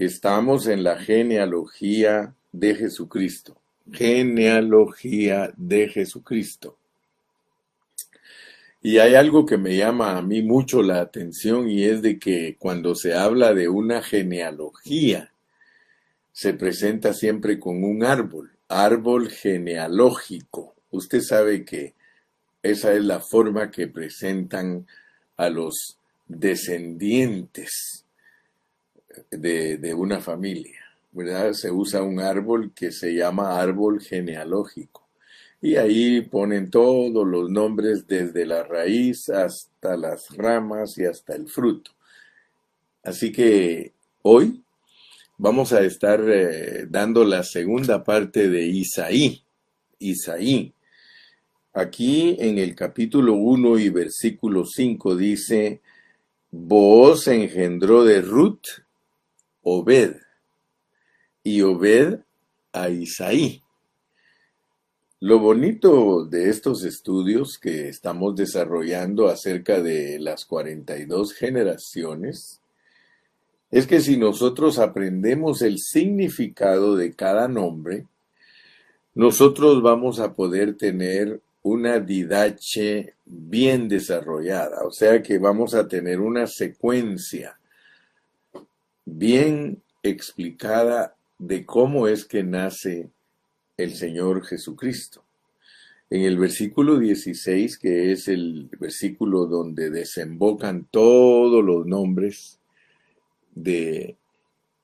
Estamos en la genealogía de Jesucristo. Genealogía de Jesucristo. Y hay algo que me llama a mí mucho la atención y es de que cuando se habla de una genealogía, se presenta siempre con un árbol, árbol genealógico. Usted sabe que esa es la forma que presentan a los descendientes de, una familia, ¿verdad? Se usa un árbol que se llama árbol genealógico. Y ahí ponen todos los nombres desde la raíz hasta las ramas y hasta el fruto. Así que hoy vamos a estar eh, dando la segunda parte de Isaí. Isaí. Aquí en el capítulo 1 y versículo 5 dice, Booz engendró de Ruth Obed y Obed a Isaí. Lo bonito de estos estudios que estamos desarrollando acerca de las 42 generaciones es que si nosotros aprendemos el significado de cada nombre, nosotros vamos a poder tener una didache bien desarrollada, o sea que vamos a tener una secuencia bien explicada de cómo es que nace el Señor Jesucristo. En el versículo 16, que es el versículo donde desembocan todos los nombres de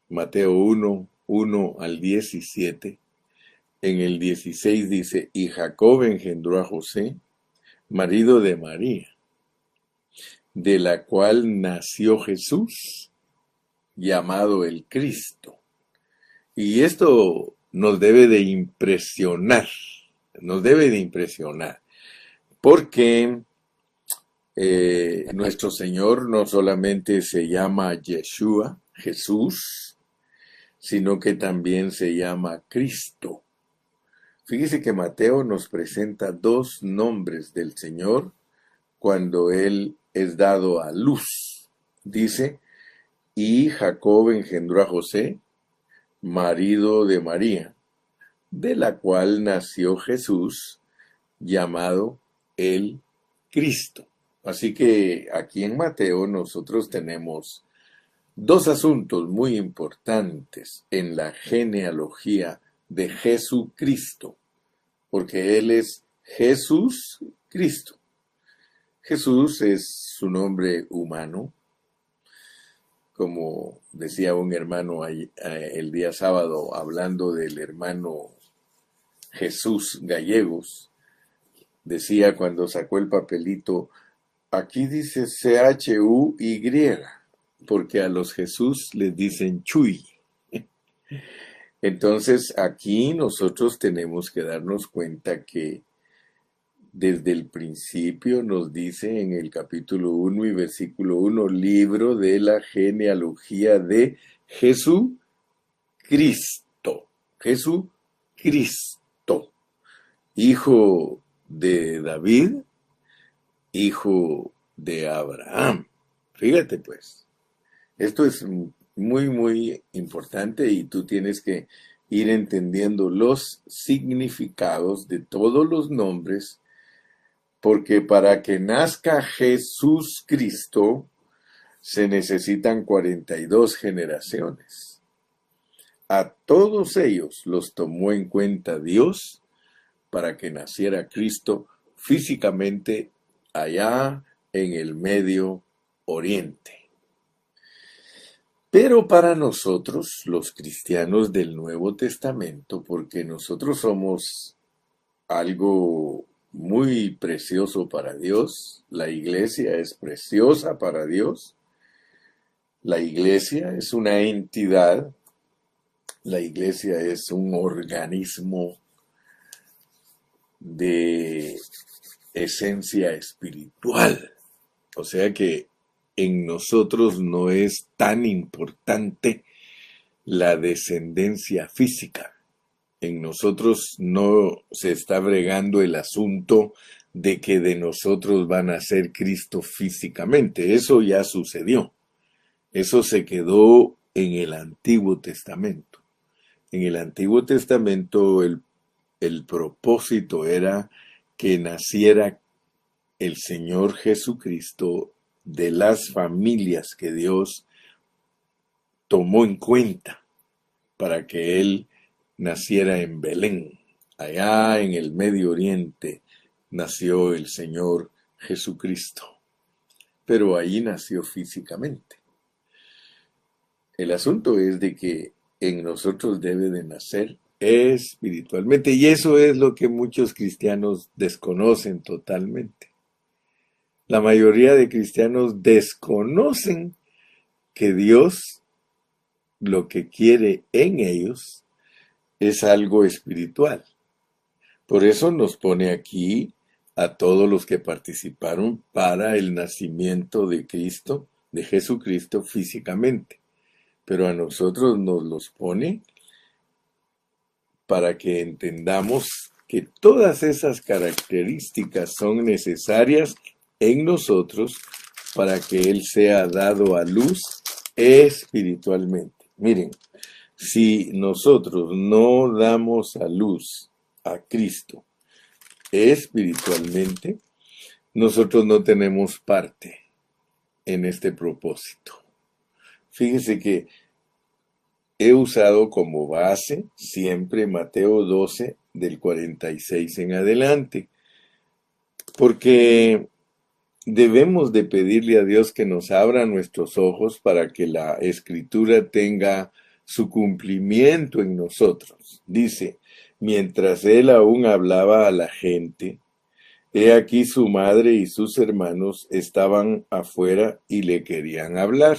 Mateo 1, 1 al 17, en el 16 dice, y Jacob engendró a José, marido de María, de la cual nació Jesús, llamado el Cristo. Y esto nos debe de impresionar, nos debe de impresionar, porque eh, nuestro Señor no solamente se llama Yeshua, Jesús, sino que también se llama Cristo. Fíjese que Mateo nos presenta dos nombres del Señor cuando Él es dado a luz. Dice, y Jacob engendró a José, marido de María, de la cual nació Jesús, llamado el Cristo. Así que aquí en Mateo nosotros tenemos dos asuntos muy importantes en la genealogía de Jesucristo, porque Él es Jesús Cristo. Jesús es su nombre humano, como decía un hermano eh, el día sábado hablando del hermano Jesús Gallegos, decía cuando sacó el papelito, aquí dice C-H-U-Y, porque a los Jesús les dicen Chuy. Entonces aquí nosotros tenemos que darnos cuenta que desde el principio nos dice en el capítulo 1 y versículo 1, libro de la genealogía de Jesucristo. Jesucristo, hijo de David, hijo de Abraham. Fíjate pues, esto es muy, muy importante y tú tienes que ir entendiendo los significados de todos los nombres porque para que nazca Jesús Cristo se necesitan 42 generaciones. A todos ellos los tomó en cuenta Dios para que naciera Cristo físicamente allá en el Medio Oriente. Pero para nosotros, los cristianos del Nuevo Testamento, porque nosotros somos algo muy precioso para Dios. La iglesia es preciosa para Dios. La iglesia es una entidad. La iglesia es un organismo de esencia espiritual. O sea que en nosotros no es tan importante la descendencia física en nosotros no se está bregando el asunto de que de nosotros van a ser Cristo físicamente. Eso ya sucedió. Eso se quedó en el Antiguo Testamento. En el Antiguo Testamento el, el propósito era que naciera el Señor Jesucristo de las familias que Dios tomó en cuenta para que Él naciera en Belén. Allá en el Medio Oriente nació el Señor Jesucristo, pero ahí nació físicamente. El asunto es de que en nosotros debe de nacer espiritualmente y eso es lo que muchos cristianos desconocen totalmente. La mayoría de cristianos desconocen que Dios lo que quiere en ellos es algo espiritual. Por eso nos pone aquí a todos los que participaron para el nacimiento de Cristo, de Jesucristo físicamente. Pero a nosotros nos los pone para que entendamos que todas esas características son necesarias en nosotros para que Él sea dado a luz espiritualmente. Miren, si nosotros no damos a luz a Cristo espiritualmente, nosotros no tenemos parte en este propósito. Fíjese que he usado como base siempre Mateo 12 del 46 en adelante, porque debemos de pedirle a Dios que nos abra nuestros ojos para que la escritura tenga su cumplimiento en nosotros. Dice, mientras él aún hablaba a la gente, he aquí su madre y sus hermanos estaban afuera y le querían hablar.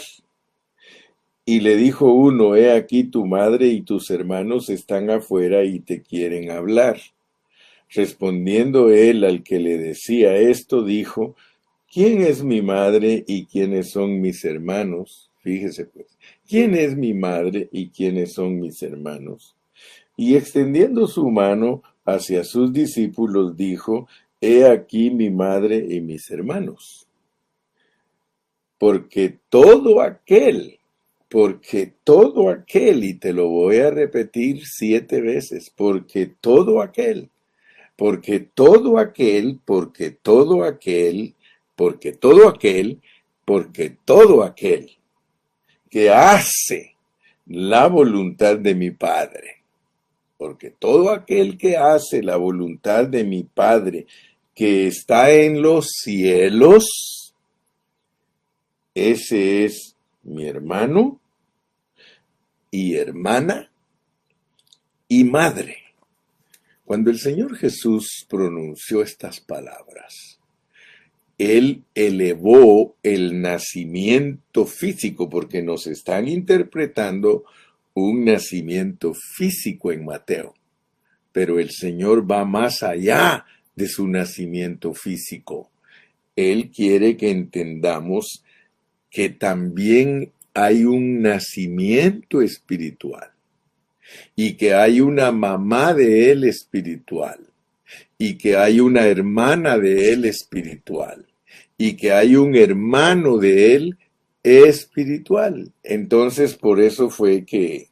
Y le dijo uno, he aquí tu madre y tus hermanos están afuera y te quieren hablar. Respondiendo él al que le decía esto, dijo, ¿Quién es mi madre y quiénes son mis hermanos? Fíjese pues, ¿quién es mi madre y quiénes son mis hermanos? Y extendiendo su mano hacia sus discípulos, dijo, He aquí mi madre y mis hermanos. Porque todo aquel, porque todo aquel, y te lo voy a repetir siete veces, porque todo aquel, porque todo aquel, porque todo aquel porque todo aquel, porque todo aquel que hace la voluntad de mi Padre, porque todo aquel que hace la voluntad de mi Padre, que está en los cielos, ese es mi hermano y hermana y madre. Cuando el Señor Jesús pronunció estas palabras, él elevó el nacimiento físico, porque nos están interpretando un nacimiento físico en Mateo. Pero el Señor va más allá de su nacimiento físico. Él quiere que entendamos que también hay un nacimiento espiritual y que hay una mamá de él espiritual y que hay una hermana de él espiritual y que hay un hermano de él espiritual. Entonces, por eso fue que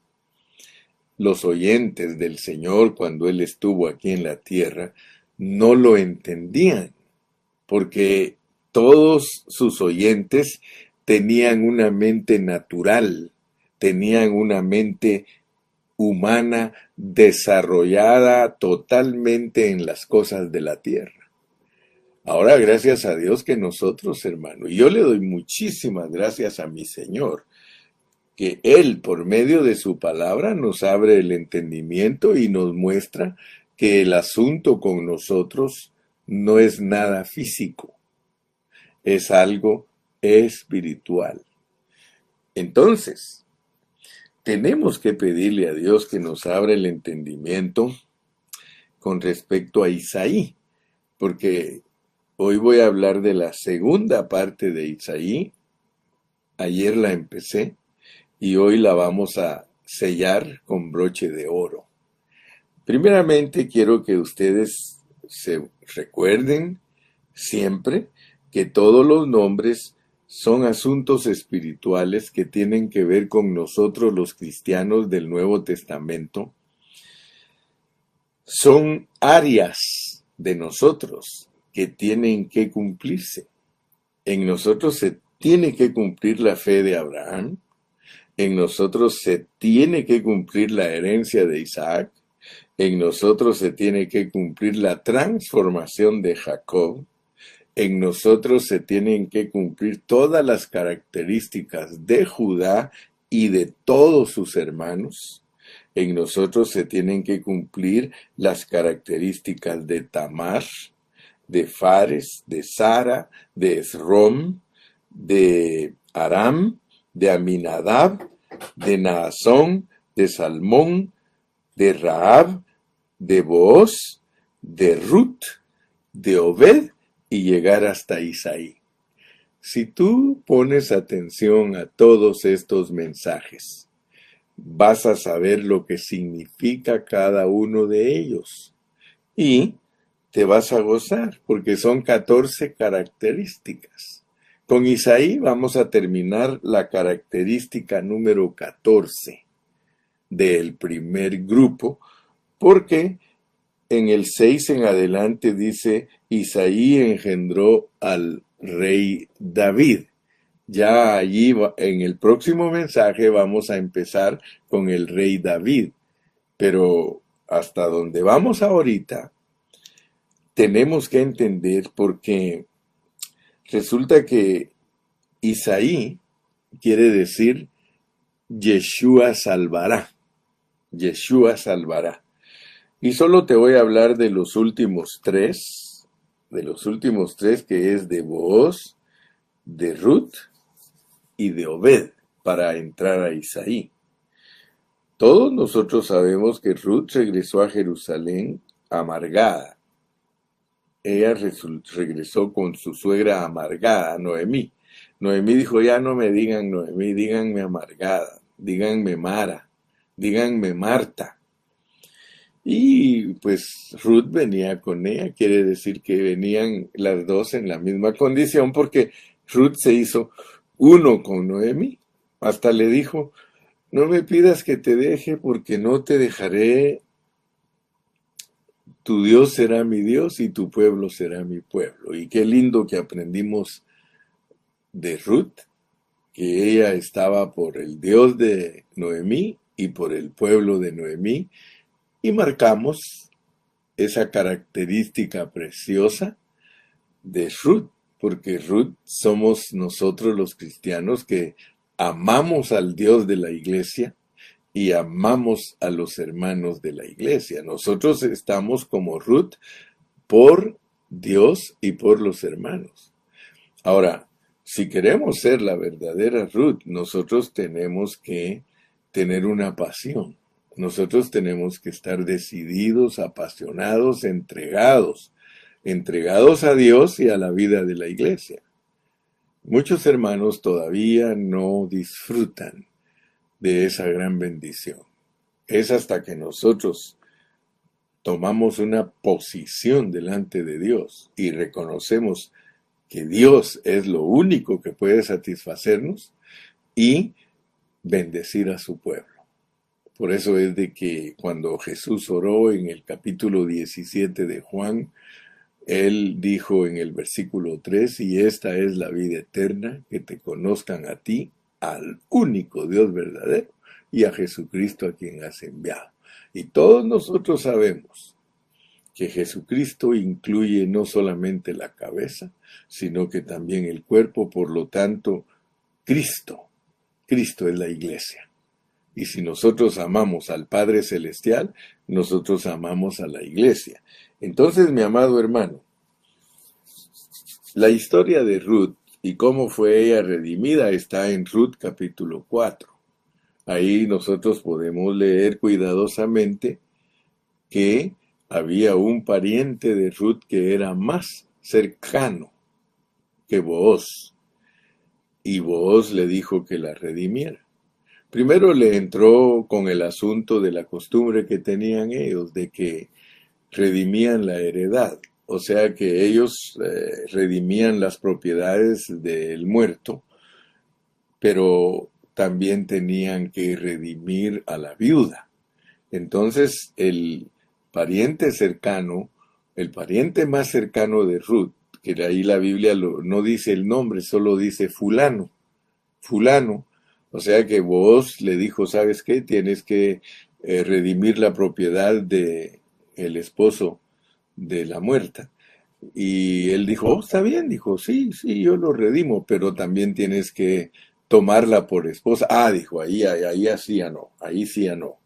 los oyentes del Señor, cuando Él estuvo aquí en la tierra, no lo entendían, porque todos sus oyentes tenían una mente natural, tenían una mente humana desarrollada totalmente en las cosas de la tierra. Ahora, gracias a Dios que nosotros, hermano, y yo le doy muchísimas gracias a mi Señor, que Él, por medio de su palabra, nos abre el entendimiento y nos muestra que el asunto con nosotros no es nada físico, es algo espiritual. Entonces, tenemos que pedirle a Dios que nos abra el entendimiento con respecto a Isaí, porque Hoy voy a hablar de la segunda parte de Isaí. Ayer la empecé y hoy la vamos a sellar con broche de oro. Primeramente quiero que ustedes se recuerden siempre que todos los nombres son asuntos espirituales que tienen que ver con nosotros los cristianos del Nuevo Testamento. Son áreas de nosotros que tienen que cumplirse. En nosotros se tiene que cumplir la fe de Abraham, en nosotros se tiene que cumplir la herencia de Isaac, en nosotros se tiene que cumplir la transformación de Jacob, en nosotros se tienen que cumplir todas las características de Judá y de todos sus hermanos. En nosotros se tienen que cumplir las características de Tamar, de Fares, de Sara, de Esrom, de Aram, de Aminadab, de Naasón, de Salmón, de Raab, de Booz, de Ruth, de Obed y llegar hasta Isaí. Si tú pones atención a todos estos mensajes, vas a saber lo que significa cada uno de ellos y te vas a gozar porque son 14 características. Con Isaí vamos a terminar la característica número 14 del primer grupo porque en el 6 en adelante dice, Isaí engendró al rey David. Ya allí en el próximo mensaje vamos a empezar con el rey David. Pero hasta donde vamos ahorita, tenemos que entender porque resulta que Isaí quiere decir Yeshua salvará. Yeshua salvará. Y solo te voy a hablar de los últimos tres, de los últimos tres que es de Booz, de Ruth y de Obed para entrar a Isaí. Todos nosotros sabemos que Ruth regresó a Jerusalén amargada. Ella regresó con su suegra amargada, Noemí. Noemí dijo, ya no me digan Noemí, díganme amargada, díganme Mara, díganme Marta. Y pues Ruth venía con ella, quiere decir que venían las dos en la misma condición porque Ruth se hizo uno con Noemi. Hasta le dijo, no me pidas que te deje porque no te dejaré. Tu Dios será mi Dios y tu pueblo será mi pueblo. Y qué lindo que aprendimos de Ruth, que ella estaba por el Dios de Noemí y por el pueblo de Noemí y marcamos esa característica preciosa de Ruth, porque Ruth somos nosotros los cristianos que amamos al Dios de la iglesia y amamos a los hermanos de la iglesia. Nosotros estamos como Ruth por Dios y por los hermanos. Ahora, si queremos ser la verdadera Ruth, nosotros tenemos que tener una pasión nosotros tenemos que estar decididos, apasionados, entregados, entregados a Dios y a la vida de la iglesia. Muchos hermanos todavía no disfrutan de esa gran bendición. Es hasta que nosotros tomamos una posición delante de Dios y reconocemos que Dios es lo único que puede satisfacernos y bendecir a su pueblo. Por eso es de que cuando Jesús oró en el capítulo 17 de Juan, él dijo en el versículo 3, y esta es la vida eterna, que te conozcan a ti, al único Dios verdadero, y a Jesucristo a quien has enviado. Y todos nosotros sabemos que Jesucristo incluye no solamente la cabeza, sino que también el cuerpo, por lo tanto, Cristo. Cristo es la iglesia. Y si nosotros amamos al Padre Celestial, nosotros amamos a la iglesia. Entonces, mi amado hermano, la historia de Ruth y cómo fue ella redimida está en Ruth capítulo 4. Ahí nosotros podemos leer cuidadosamente que había un pariente de Ruth que era más cercano que Booz. Y Booz le dijo que la redimiera. Primero le entró con el asunto de la costumbre que tenían ellos de que redimían la heredad. o sea que ellos eh, redimían las propiedades del muerto, pero también tenían que redimir a la viuda. Entonces el pariente cercano, el pariente más cercano de Ruth, que ahí la Biblia no dice el nombre, solo dice fulano, fulano, o sea que vos le dijo, ¿sabes qué? Tienes que eh, redimir la propiedad de el esposo de la muerta. Y él dijo, oh, está bien, dijo, sí, sí, yo lo redimo, pero también tienes que tomarla por esposa. Ah, dijo, ahí, ahí, ahí así ya no, ahí sí ya no.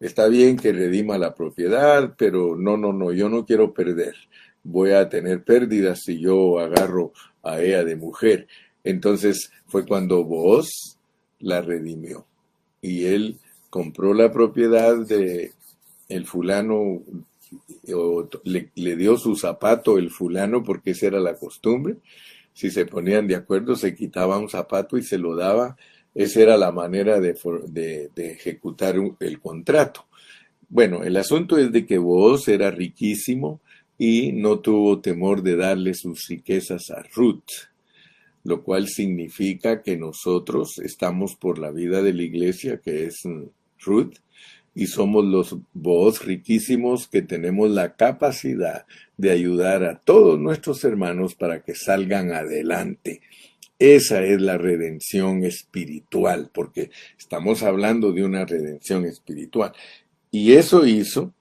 Está bien que redima la propiedad, pero no, no, no, yo no quiero perder. Voy a tener pérdidas si yo agarro a ella de mujer. Entonces fue cuando vos la redimió. Y él compró la propiedad de el fulano le, le, dio su zapato el fulano porque esa era la costumbre. Si se ponían de acuerdo, se quitaba un zapato y se lo daba. Esa era la manera de, de, ejecutar el contrato. Bueno, el asunto es de que vos era riquísimo y no tuvo temor de darle sus riquezas a Ruth, lo cual significa que nosotros estamos por la vida de la iglesia, que es Ruth, y somos los vos riquísimos que tenemos la capacidad de ayudar a todos nuestros hermanos para que salgan adelante. Esa es la redención espiritual, porque estamos hablando de una redención espiritual. Y eso hizo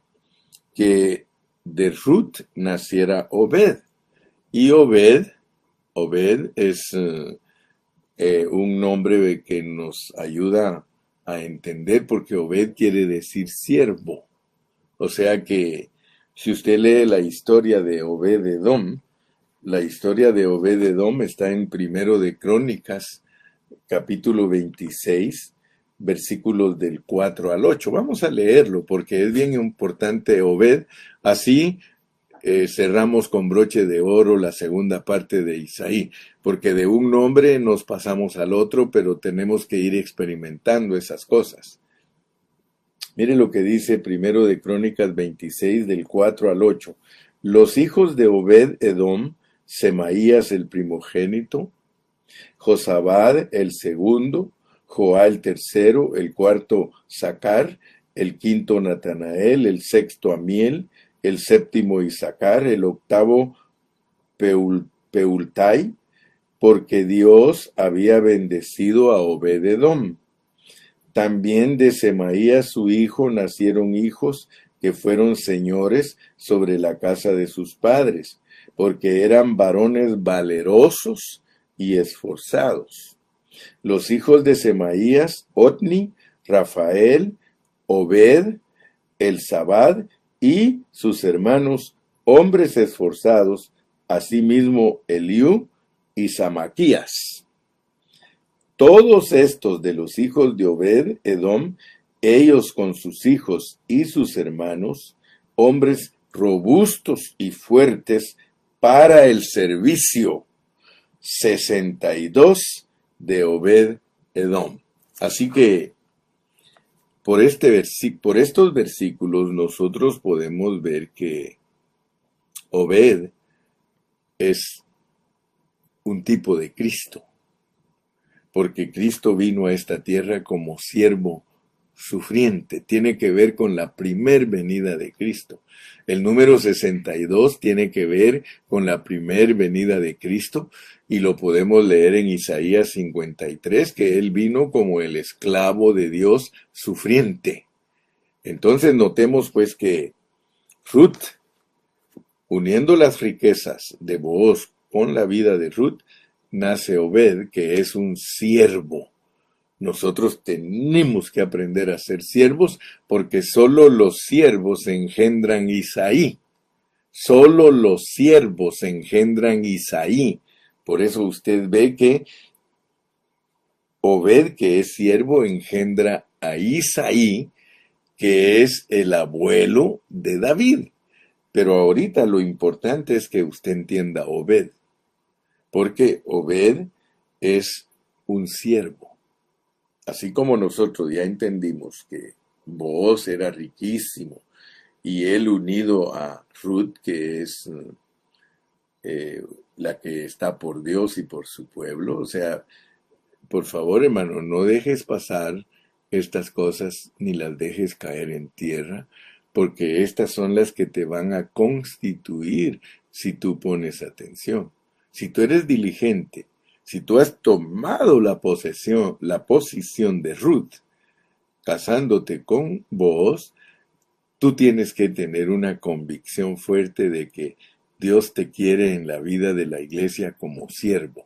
que de Ruth naciera Obed. Y Obed, Obed es eh, un nombre que nos ayuda a entender porque Obed quiere decir siervo. O sea que si usted lee la historia de Obed Edom, la historia de Obed Edom está en primero de Crónicas, capítulo 26, versículos del 4 al 8. Vamos a leerlo porque es bien importante Obed. Así eh, cerramos con broche de oro la segunda parte de Isaí, porque de un nombre nos pasamos al otro, pero tenemos que ir experimentando esas cosas. Mire lo que dice primero de Crónicas 26 del 4 al 8. Los hijos de Obed Edom, Semaías el primogénito, Josabad el segundo, Joá el tercero, el cuarto Sacar, el quinto Natanael, el sexto Amiel, el séptimo Isaacar, el octavo Peultai, porque Dios había bendecido a Obededom. También de Semaías su hijo nacieron hijos que fueron señores sobre la casa de sus padres, porque eran varones valerosos y esforzados. Los hijos de Semaías, Otni, Rafael, Obed, El Sabad y sus hermanos, hombres esforzados, asimismo Eliú y Samaquías. Todos estos de los hijos de Obed, Edom, ellos con sus hijos y sus hermanos, hombres robustos y fuertes para el servicio. 62 de Obed Edom. Así que por, este por estos versículos nosotros podemos ver que Obed es un tipo de Cristo, porque Cristo vino a esta tierra como siervo sufriente, tiene que ver con la primer venida de Cristo. El número 62 tiene que ver con la primer venida de Cristo y lo podemos leer en Isaías 53, que él vino como el esclavo de Dios sufriente. Entonces notemos pues que Ruth, uniendo las riquezas de Booz con la vida de Ruth, nace Obed, que es un siervo nosotros tenemos que aprender a ser siervos porque solo los siervos engendran Isaí. Solo los siervos engendran Isaí. Por eso usted ve que Obed, que es siervo, engendra a Isaí, que es el abuelo de David. Pero ahorita lo importante es que usted entienda Obed, porque Obed es un siervo. Así como nosotros ya entendimos que Boaz era riquísimo y él unido a Ruth, que es eh, la que está por Dios y por su pueblo. O sea, por favor, hermano, no dejes pasar estas cosas ni las dejes caer en tierra, porque estas son las que te van a constituir si tú pones atención. Si tú eres diligente, si tú has tomado la posesión, la posición de Ruth, casándote con vos, tú tienes que tener una convicción fuerte de que Dios te quiere en la vida de la iglesia como siervo.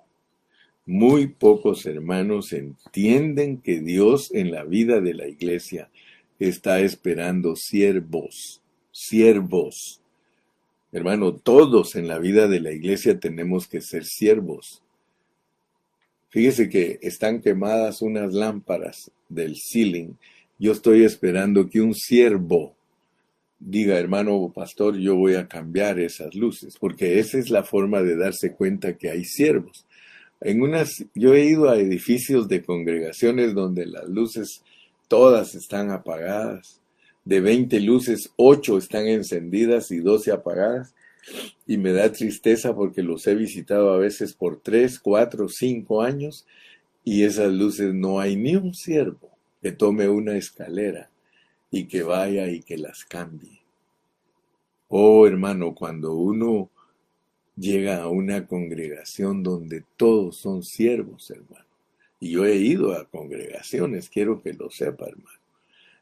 Muy pocos hermanos entienden que Dios en la vida de la iglesia está esperando siervos, siervos. Hermano, todos en la vida de la iglesia tenemos que ser siervos. Fíjese que están quemadas unas lámparas del ceiling. Yo estoy esperando que un siervo diga, hermano pastor, yo voy a cambiar esas luces, porque esa es la forma de darse cuenta que hay siervos. En unas, yo he ido a edificios de congregaciones donde las luces todas están apagadas. De 20 luces, 8 están encendidas y 12 apagadas. Y me da tristeza porque los he visitado a veces por 3, 4, 5 años y esas luces no hay ni un siervo que tome una escalera y que vaya y que las cambie. Oh hermano, cuando uno llega a una congregación donde todos son siervos, hermano, y yo he ido a congregaciones, quiero que lo sepa, hermano,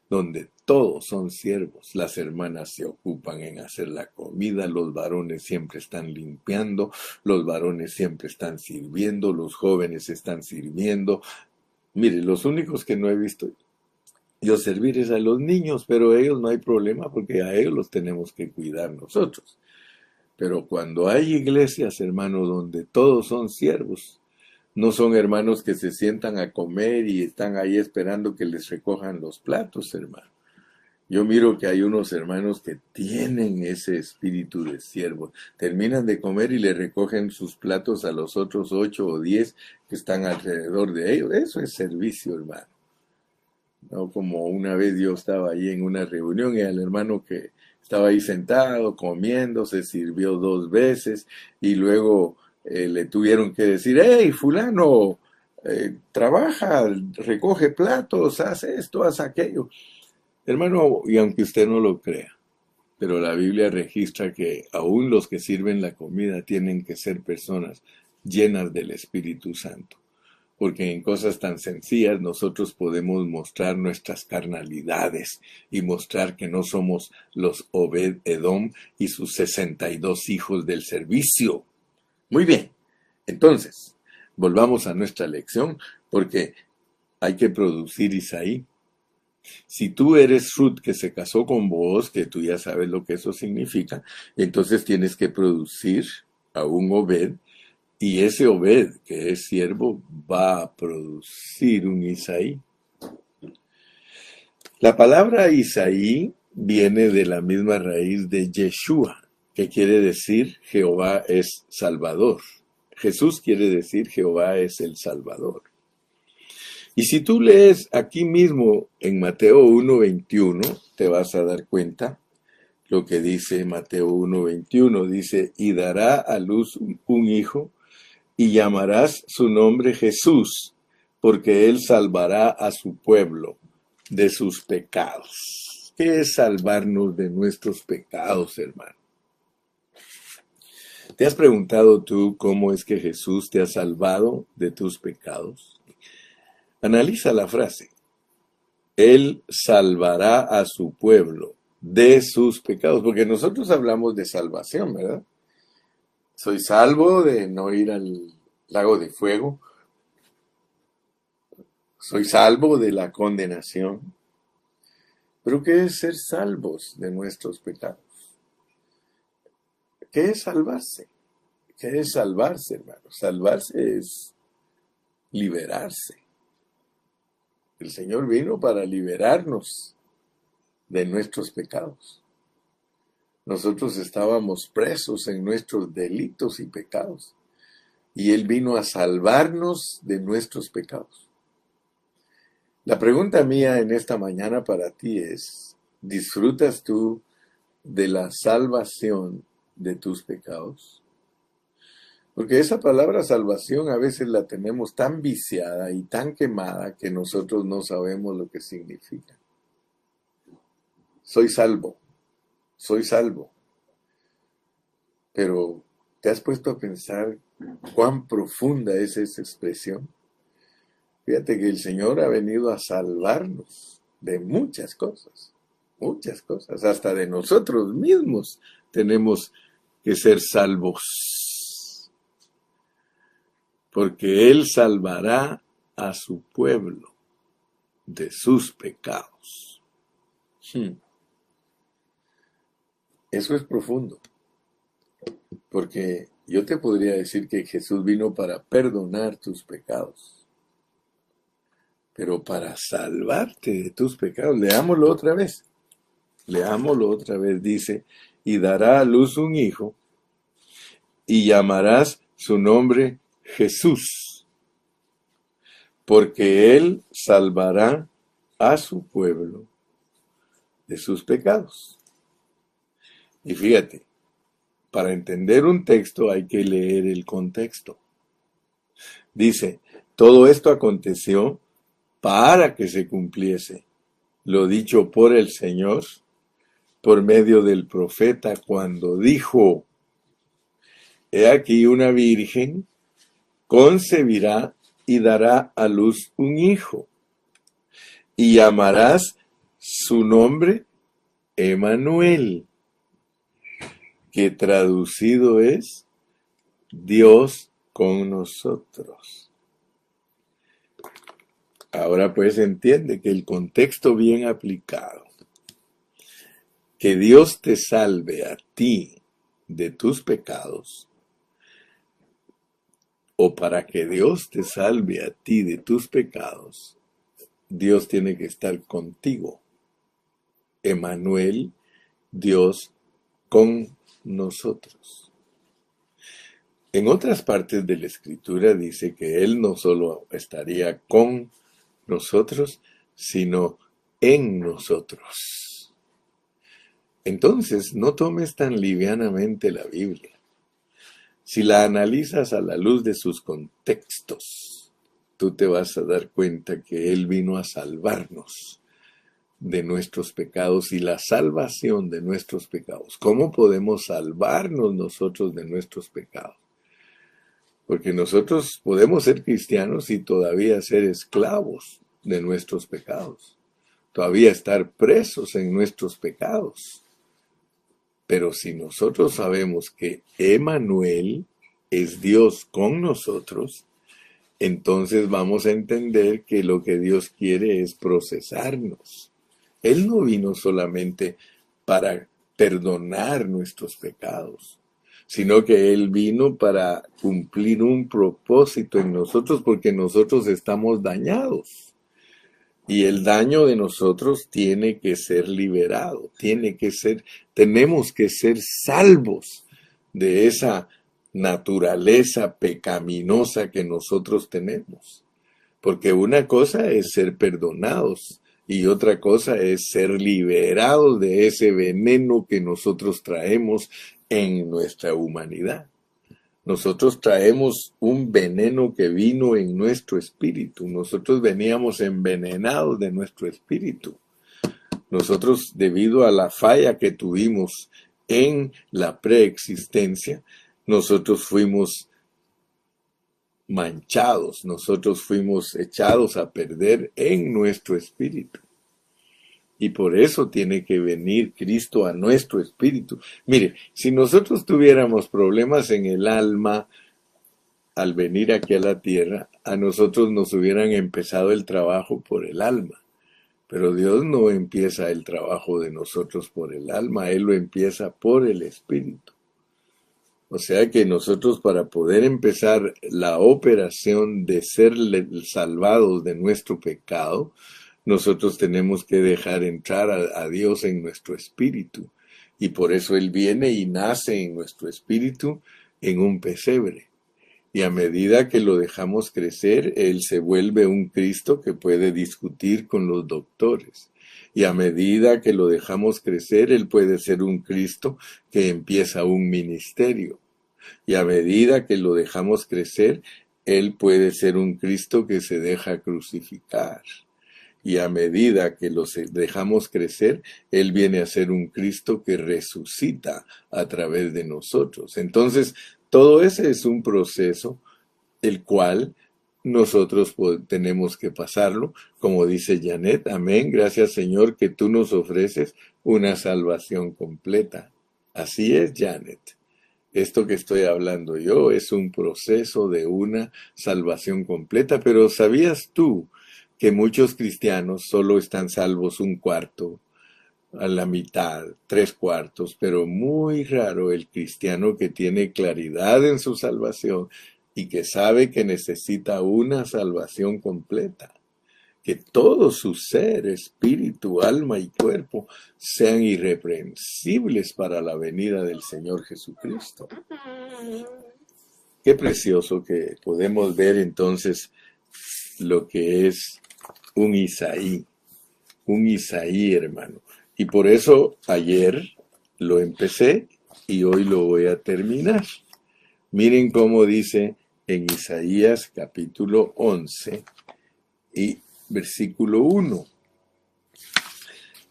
donde todos son siervos. Las hermanas se ocupan en hacer la comida, los varones siempre están limpiando, los varones siempre están sirviendo, los jóvenes están sirviendo. Mire, los únicos que no he visto yo servir es a los niños, pero ellos no hay problema porque a ellos los tenemos que cuidar nosotros. Pero cuando hay iglesias, hermanos, donde todos son siervos, no son hermanos que se sientan a comer y están ahí esperando que les recojan los platos, hermano. Yo miro que hay unos hermanos que tienen ese espíritu de siervo. Terminan de comer y le recogen sus platos a los otros ocho o diez que están alrededor de ellos. Eso es servicio, hermano. ¿no? Como una vez yo estaba ahí en una reunión y al hermano que estaba ahí sentado comiendo se sirvió dos veces y luego eh, le tuvieron que decir, hey, fulano, eh, trabaja, recoge platos, haz esto, haz aquello. Hermano, y aunque usted no lo crea, pero la Biblia registra que aún los que sirven la comida tienen que ser personas llenas del Espíritu Santo porque en cosas tan sencillas nosotros podemos mostrar nuestras carnalidades y mostrar que no somos los Obed Edom y sus 62 hijos del servicio. Muy bien, entonces, volvamos a nuestra lección, porque hay que producir Isaí. Si tú eres Ruth que se casó con vos, que tú ya sabes lo que eso significa, entonces tienes que producir a un Obed y ese Obed, que es siervo, va a producir un Isaí. La palabra Isaí viene de la misma raíz de Yeshua, que quiere decir Jehová es Salvador. Jesús quiere decir Jehová es el Salvador. Y si tú lees aquí mismo en Mateo 1.21, te vas a dar cuenta lo que dice Mateo 1.21. Dice, y dará a luz un hijo y llamarás su nombre Jesús, porque él salvará a su pueblo de sus pecados. ¿Qué es salvarnos de nuestros pecados, hermano? ¿Te has preguntado tú cómo es que Jesús te ha salvado de tus pecados? Analiza la frase. Él salvará a su pueblo de sus pecados, porque nosotros hablamos de salvación, ¿verdad? Soy salvo de no ir al lago de fuego. Soy salvo de la condenación. Pero ¿qué es ser salvos de nuestros pecados? ¿Qué es salvarse? ¿Qué es salvarse, hermano? Salvarse es liberarse. El Señor vino para liberarnos de nuestros pecados. Nosotros estábamos presos en nuestros delitos y pecados. Y Él vino a salvarnos de nuestros pecados. La pregunta mía en esta mañana para ti es, ¿disfrutas tú de la salvación de tus pecados? Porque esa palabra salvación a veces la tenemos tan viciada y tan quemada que nosotros no sabemos lo que significa. Soy salvo, soy salvo. Pero, ¿te has puesto a pensar cuán profunda es esa expresión? Fíjate que el Señor ha venido a salvarnos de muchas cosas, muchas cosas, hasta de nosotros mismos tenemos que ser salvos, porque Él salvará a su pueblo de sus pecados. Hmm. Eso es profundo, porque yo te podría decir que Jesús vino para perdonar tus pecados pero para salvarte de tus pecados. Leámoslo otra vez. Leámoslo otra vez. Dice, y dará a luz un hijo, y llamarás su nombre Jesús, porque él salvará a su pueblo de sus pecados. Y fíjate, para entender un texto hay que leer el contexto. Dice, todo esto aconteció para que se cumpliese lo dicho por el Señor por medio del profeta cuando dijo, He aquí una virgen concebirá y dará a luz un hijo, y llamarás su nombre Emanuel, que traducido es Dios con nosotros. Ahora pues entiende que el contexto bien aplicado, que Dios te salve a ti de tus pecados, o para que Dios te salve a ti de tus pecados, Dios tiene que estar contigo. Emanuel, Dios con nosotros. En otras partes de la escritura dice que Él no solo estaría con nosotros, sino en nosotros. Entonces, no tomes tan livianamente la Biblia. Si la analizas a la luz de sus contextos, tú te vas a dar cuenta que Él vino a salvarnos de nuestros pecados y la salvación de nuestros pecados. ¿Cómo podemos salvarnos nosotros de nuestros pecados? Porque nosotros podemos ser cristianos y todavía ser esclavos de nuestros pecados, todavía estar presos en nuestros pecados. Pero si nosotros sabemos que Emanuel es Dios con nosotros, entonces vamos a entender que lo que Dios quiere es procesarnos. Él no vino solamente para perdonar nuestros pecados sino que Él vino para cumplir un propósito en nosotros porque nosotros estamos dañados. Y el daño de nosotros tiene que ser liberado, tiene que ser, tenemos que ser salvos de esa naturaleza pecaminosa que nosotros tenemos. Porque una cosa es ser perdonados y otra cosa es ser liberados de ese veneno que nosotros traemos en nuestra humanidad. Nosotros traemos un veneno que vino en nuestro espíritu. Nosotros veníamos envenenados de nuestro espíritu. Nosotros, debido a la falla que tuvimos en la preexistencia, nosotros fuimos manchados, nosotros fuimos echados a perder en nuestro espíritu. Y por eso tiene que venir Cristo a nuestro espíritu. Mire, si nosotros tuviéramos problemas en el alma al venir aquí a la tierra, a nosotros nos hubieran empezado el trabajo por el alma. Pero Dios no empieza el trabajo de nosotros por el alma, Él lo empieza por el espíritu. O sea que nosotros para poder empezar la operación de ser salvados de nuestro pecado, nosotros tenemos que dejar entrar a, Dios en nuestro espíritu. Y por eso Él viene y nace en nuestro espíritu en un pesebre. Y a medida que lo dejamos crecer, Él se vuelve un Cristo que puede discutir con los doctores. Y a medida que lo dejamos crecer, Él puede ser un Cristo que empieza un ministerio. Y a medida que lo dejamos crecer, Él puede ser un Cristo que se deja crucificar. Y a medida que lo dejamos crecer, Él viene a ser un Cristo que resucita a través de nosotros. Entonces, todo ese es un proceso el cual nosotros tenemos que pasarlo, como dice Janet, amén, gracias Señor que tú nos ofreces una salvación completa. Así es, Janet. Esto que estoy hablando yo es un proceso de una salvación completa, pero ¿sabías tú que muchos cristianos solo están salvos un cuarto, a la mitad, tres cuartos, pero muy raro el cristiano que tiene claridad en su salvación y que sabe que necesita una salvación completa, que todo su ser, espíritu, alma y cuerpo sean irreprensibles para la venida del Señor Jesucristo. Qué precioso que podemos ver entonces lo que es un Isaí, un Isaí hermano. Y por eso ayer lo empecé y hoy lo voy a terminar. Miren cómo dice en Isaías capítulo 11 y versículo 1.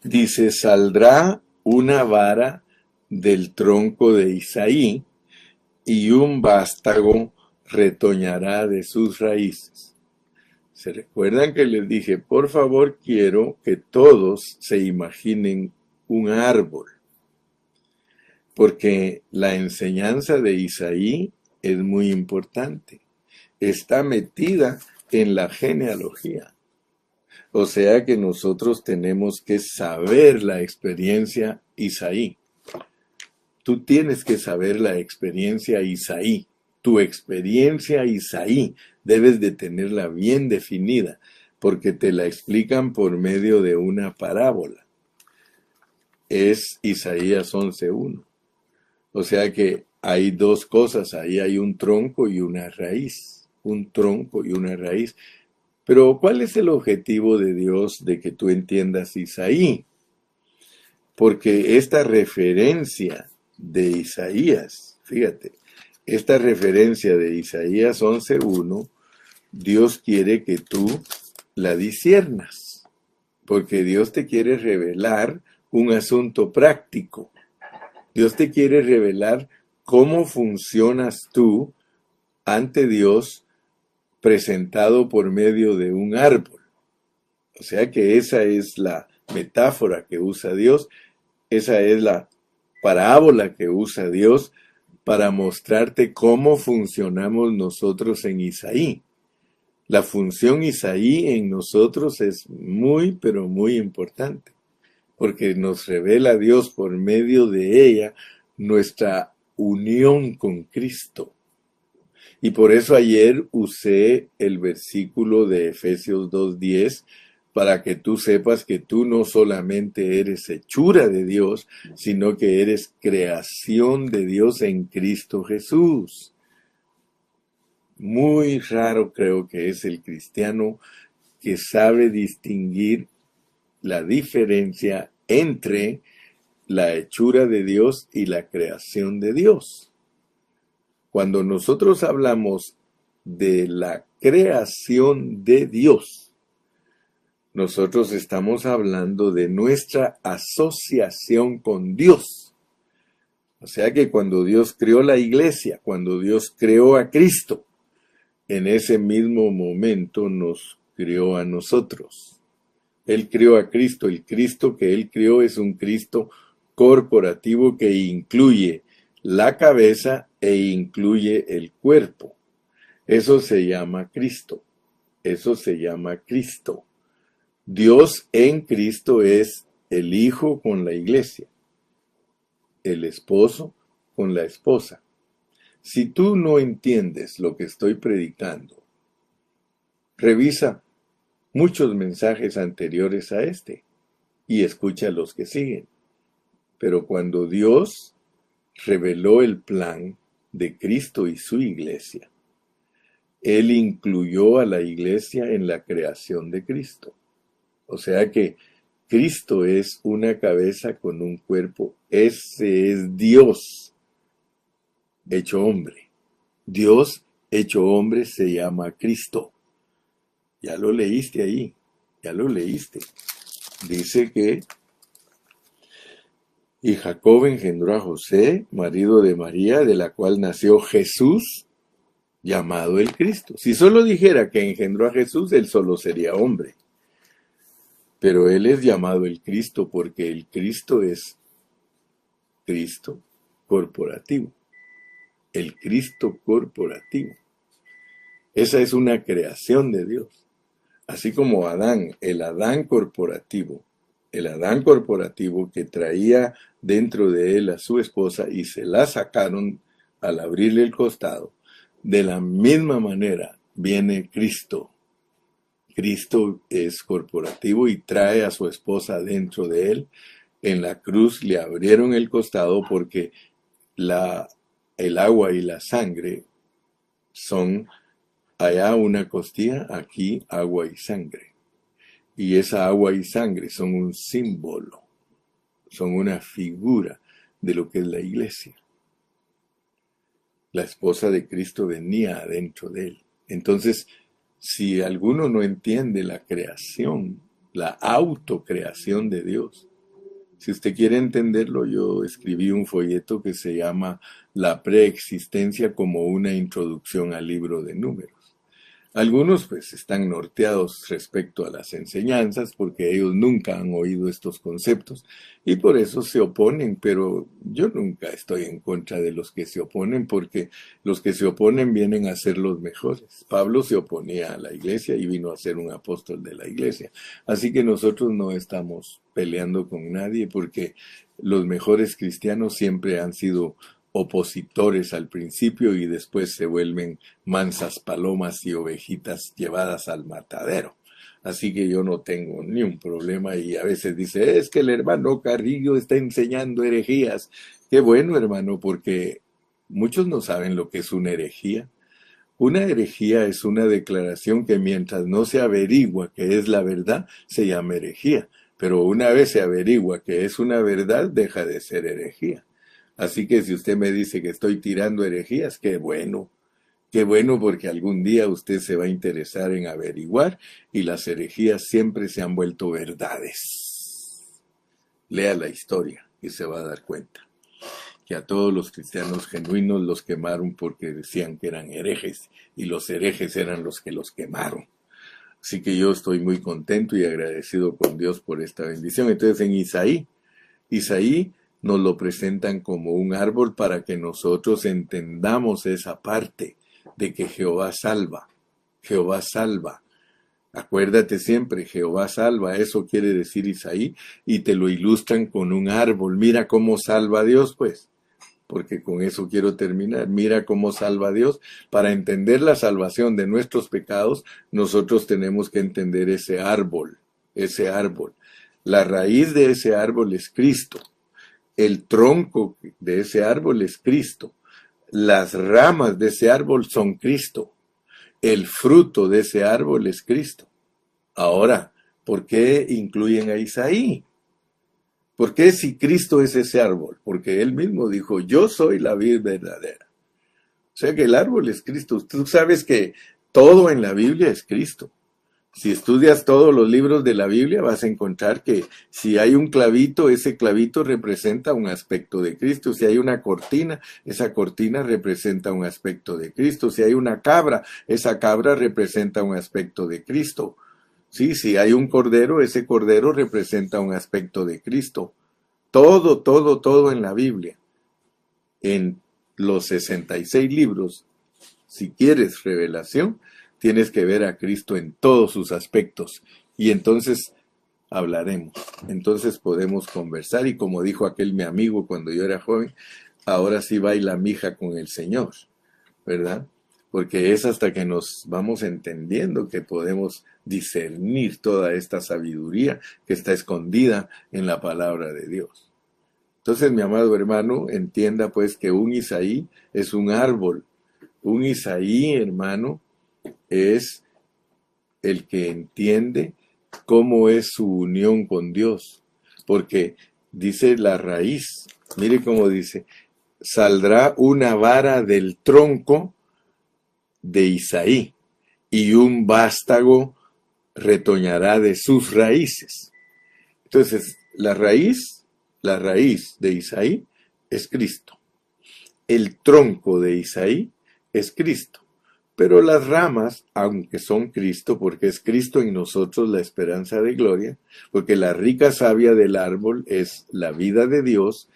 Dice, saldrá una vara del tronco de Isaí y un vástago retoñará de sus raíces. ¿Se recuerdan que les dije, por favor quiero que todos se imaginen un árbol? Porque la enseñanza de Isaí es muy importante. Está metida en la genealogía. O sea que nosotros tenemos que saber la experiencia Isaí. Tú tienes que saber la experiencia Isaí. Tu experiencia Isaí debes de tenerla bien definida porque te la explican por medio de una parábola. Es Isaías 11.1. O sea que hay dos cosas, ahí hay un tronco y una raíz, un tronco y una raíz. Pero ¿cuál es el objetivo de Dios de que tú entiendas Isaí? Porque esta referencia de Isaías, fíjate, esta referencia de Isaías 11.1, Dios quiere que tú la disiernas, porque Dios te quiere revelar un asunto práctico. Dios te quiere revelar cómo funcionas tú ante Dios presentado por medio de un árbol. O sea que esa es la metáfora que usa Dios, esa es la parábola que usa Dios para mostrarte cómo funcionamos nosotros en Isaí. La función Isaí en nosotros es muy, pero muy importante, porque nos revela Dios por medio de ella nuestra unión con Cristo. Y por eso ayer usé el versículo de Efesios 2.10 para que tú sepas que tú no solamente eres hechura de Dios, sino que eres creación de Dios en Cristo Jesús. Muy raro creo que es el cristiano que sabe distinguir la diferencia entre la hechura de Dios y la creación de Dios. Cuando nosotros hablamos de la creación de Dios, nosotros estamos hablando de nuestra asociación con Dios. O sea que cuando Dios creó la iglesia, cuando Dios creó a Cristo, en ese mismo momento nos creó a nosotros. Él creó a Cristo, el Cristo que Él creó es un Cristo corporativo que incluye la cabeza e incluye el cuerpo. Eso se llama Cristo. Eso se llama Cristo. Dios en Cristo es el Hijo con la iglesia, el esposo con la esposa. Si tú no entiendes lo que estoy predicando, revisa muchos mensajes anteriores a este y escucha los que siguen. Pero cuando Dios reveló el plan de Cristo y su iglesia, Él incluyó a la iglesia en la creación de Cristo. O sea que Cristo es una cabeza con un cuerpo. Ese es Dios. hecho hombre. Dios hecho hombre se llama Cristo. Ya lo leíste ahí, ya lo leíste. Dice que y Jacob engendró a José, marido de María, de la cual nació Jesús, llamado el Cristo. Si solo dijera que engendró a Jesús, él solo sería hombre. Pero él es llamado el Cristo porque el Cristo es Cristo corporativo. El Cristo corporativo. Esa es una creación de Dios. Así como Adán, el Adán corporativo, el Adán corporativo que traía dentro de él a su esposa y se la sacaron al abrirle el costado, de la misma manera viene Cristo. Cristo es corporativo y trae a su esposa dentro de él. En la cruz le abrieron el costado porque la, el agua y la sangre son allá una costilla, aquí agua y sangre. Y esa agua y sangre son un símbolo, son una figura de lo que es la iglesia. La esposa de Cristo venía adentro de él. Entonces, si alguno no entiende la creación, la autocreación de Dios, si usted quiere entenderlo, yo escribí un folleto que se llama La preexistencia como una introducción al libro de números. Algunos pues están norteados respecto a las enseñanzas porque ellos nunca han oído estos conceptos y por eso se oponen, pero yo nunca estoy en contra de los que se oponen porque los que se oponen vienen a ser los mejores. Pablo se oponía a la iglesia y vino a ser un apóstol de la iglesia. Así que nosotros no estamos peleando con nadie porque los mejores cristianos siempre han sido opositores al principio y después se vuelven mansas palomas y ovejitas llevadas al matadero. Así que yo no tengo ni un problema y a veces dice, es que el hermano Carrillo está enseñando herejías. Qué bueno, hermano, porque muchos no saben lo que es una herejía. Una herejía es una declaración que mientras no se averigua que es la verdad, se llama herejía. Pero una vez se averigua que es una verdad, deja de ser herejía. Así que si usted me dice que estoy tirando herejías, qué bueno. Qué bueno porque algún día usted se va a interesar en averiguar y las herejías siempre se han vuelto verdades. Lea la historia y se va a dar cuenta que a todos los cristianos genuinos los quemaron porque decían que eran herejes y los herejes eran los que los quemaron. Así que yo estoy muy contento y agradecido con Dios por esta bendición. Entonces en Isaí, Isaí nos lo presentan como un árbol para que nosotros entendamos esa parte de que Jehová salva. Jehová salva. Acuérdate siempre, Jehová salva, eso quiere decir Isaí, y te lo ilustran con un árbol. Mira cómo salva a Dios, pues, porque con eso quiero terminar. Mira cómo salva a Dios. Para entender la salvación de nuestros pecados, nosotros tenemos que entender ese árbol, ese árbol. La raíz de ese árbol es Cristo. El tronco de ese árbol es Cristo. Las ramas de ese árbol son Cristo. El fruto de ese árbol es Cristo. Ahora, ¿por qué incluyen a Isaí? ¿Por qué si Cristo es ese árbol? Porque él mismo dijo, yo soy la vida verdadera. O sea que el árbol es Cristo. Tú sabes que todo en la Biblia es Cristo. Si estudias todos los libros de la Biblia, vas a encontrar que si hay un clavito, ese clavito representa un aspecto de Cristo. Si hay una cortina, esa cortina representa un aspecto de Cristo. Si hay una cabra, esa cabra representa un aspecto de Cristo. Sí, si hay un cordero, ese cordero representa un aspecto de Cristo. Todo, todo, todo en la Biblia. En los 66 libros, si quieres revelación, tienes que ver a Cristo en todos sus aspectos y entonces hablaremos, entonces podemos conversar y como dijo aquel mi amigo cuando yo era joven, ahora sí baila mija con el Señor, ¿verdad? Porque es hasta que nos vamos entendiendo que podemos discernir toda esta sabiduría que está escondida en la palabra de Dios. Entonces, mi amado hermano, entienda pues que un Isaí es un árbol. Un Isaí, hermano, es el que entiende cómo es su unión con Dios, porque dice la raíz, mire cómo dice, saldrá una vara del tronco de Isaí, y un vástago retoñará de sus raíces. Entonces, la raíz, la raíz de Isaí es Cristo. El tronco de Isaí es Cristo. Pero las ramas, aunque son Cristo, porque es Cristo en nosotros la esperanza de gloria, porque la rica savia del árbol es la vida de Dios,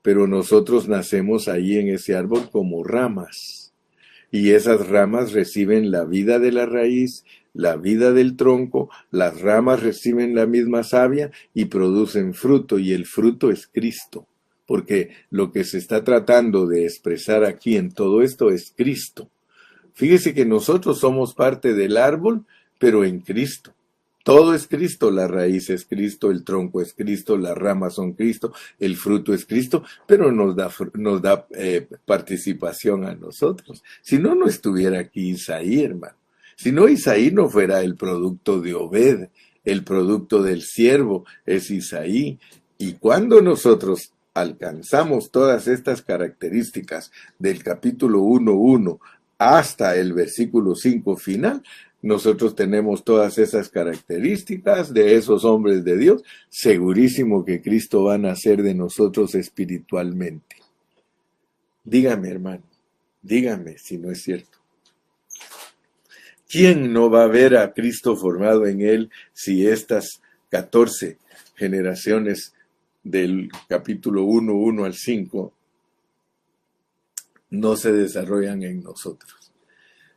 pero nosotros nacemos ahí en ese árbol como ramas. Y esas ramas reciben la vida de la raíz, la vida del tronco, las ramas reciben la misma savia y producen fruto, y el fruto es Cristo. Porque lo que se está tratando de expresar aquí en todo esto es Cristo. Fíjese que nosotros somos parte del árbol, pero en Cristo. Todo es Cristo, la raíz es Cristo, el tronco es Cristo, las ramas son Cristo, el fruto es Cristo, pero nos da, nos da eh, participación a nosotros. Si no, no estuviera aquí Isaí, hermano. Si no, Isaí no fuera el producto de Obed, el producto del siervo es Isaí. Y cuando nosotros alcanzamos todas estas características del capítulo 1.1 hasta el versículo 5 final, nosotros tenemos todas esas características de esos hombres de Dios, segurísimo que Cristo va a nacer de nosotros espiritualmente. Dígame, hermano, dígame si no es cierto. ¿Quién no va a ver a Cristo formado en él si estas 14 generaciones del capítulo 1, 1 al 5 no se desarrollan en nosotros.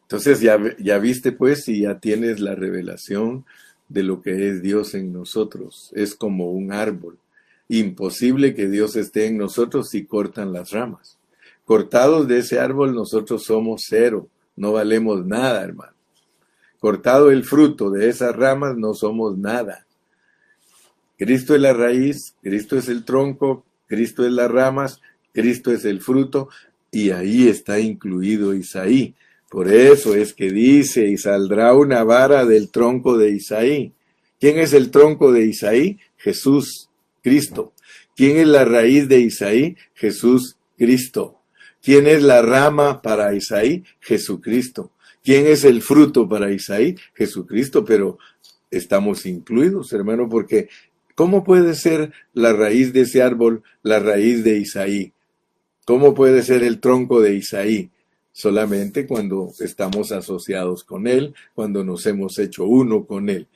Entonces ya, ya viste pues y ya tienes la revelación de lo que es Dios en nosotros. Es como un árbol. Imposible que Dios esté en nosotros si cortan las ramas. Cortados de ese árbol nosotros somos cero, no valemos nada, hermano. Cortado el fruto de esas ramas no somos nada. Cristo es la raíz, Cristo es el tronco, Cristo es las ramas, Cristo es el fruto, y ahí está incluido Isaí. Por eso es que dice, y saldrá una vara del tronco de Isaí. ¿Quién es el tronco de Isaí? Jesús, Cristo. ¿Quién es la raíz de Isaí? Jesús, Cristo. ¿Quién es la rama para Isaí? Jesucristo. ¿Quién es el fruto para Isaí? Jesucristo, pero estamos incluidos, hermano, porque ¿cómo puede ser la raíz de ese árbol la raíz de Isaí? ¿Cómo puede ser el tronco de Isaí? Solamente cuando estamos asociados con Él, cuando nos hemos hecho uno con Él.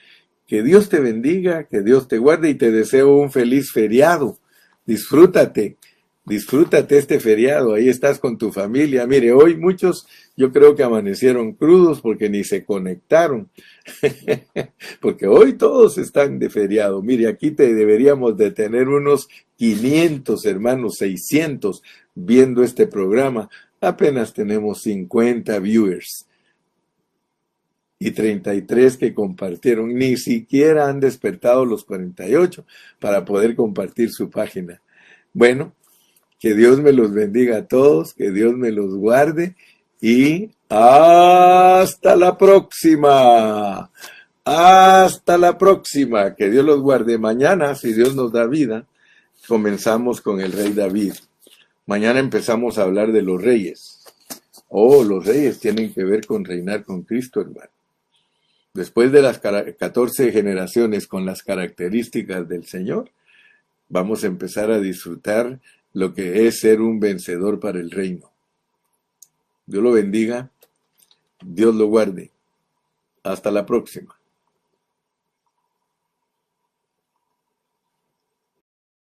Que Dios te bendiga, que Dios te guarde y te deseo un feliz feriado. Disfrútate, disfrútate este feriado, ahí estás con tu familia. Mire, hoy muchos yo creo que amanecieron crudos porque ni se conectaron, porque hoy todos están de feriado. Mire, aquí te deberíamos de tener unos 500 hermanos, 600 viendo este programa. Apenas tenemos 50 viewers y 33 que compartieron. Ni siquiera han despertado los 48 para poder compartir su página. Bueno, que Dios me los bendiga a todos, que Dios me los guarde y hasta la próxima. Hasta la próxima. Que Dios los guarde. Mañana, si Dios nos da vida, comenzamos con el rey David. Mañana empezamos a hablar de los reyes. Oh, los reyes tienen que ver con reinar con Cristo, hermano. Después de las 14 generaciones con las características del Señor, vamos a empezar a disfrutar lo que es ser un vencedor para el reino. Dios lo bendiga, Dios lo guarde. Hasta la próxima.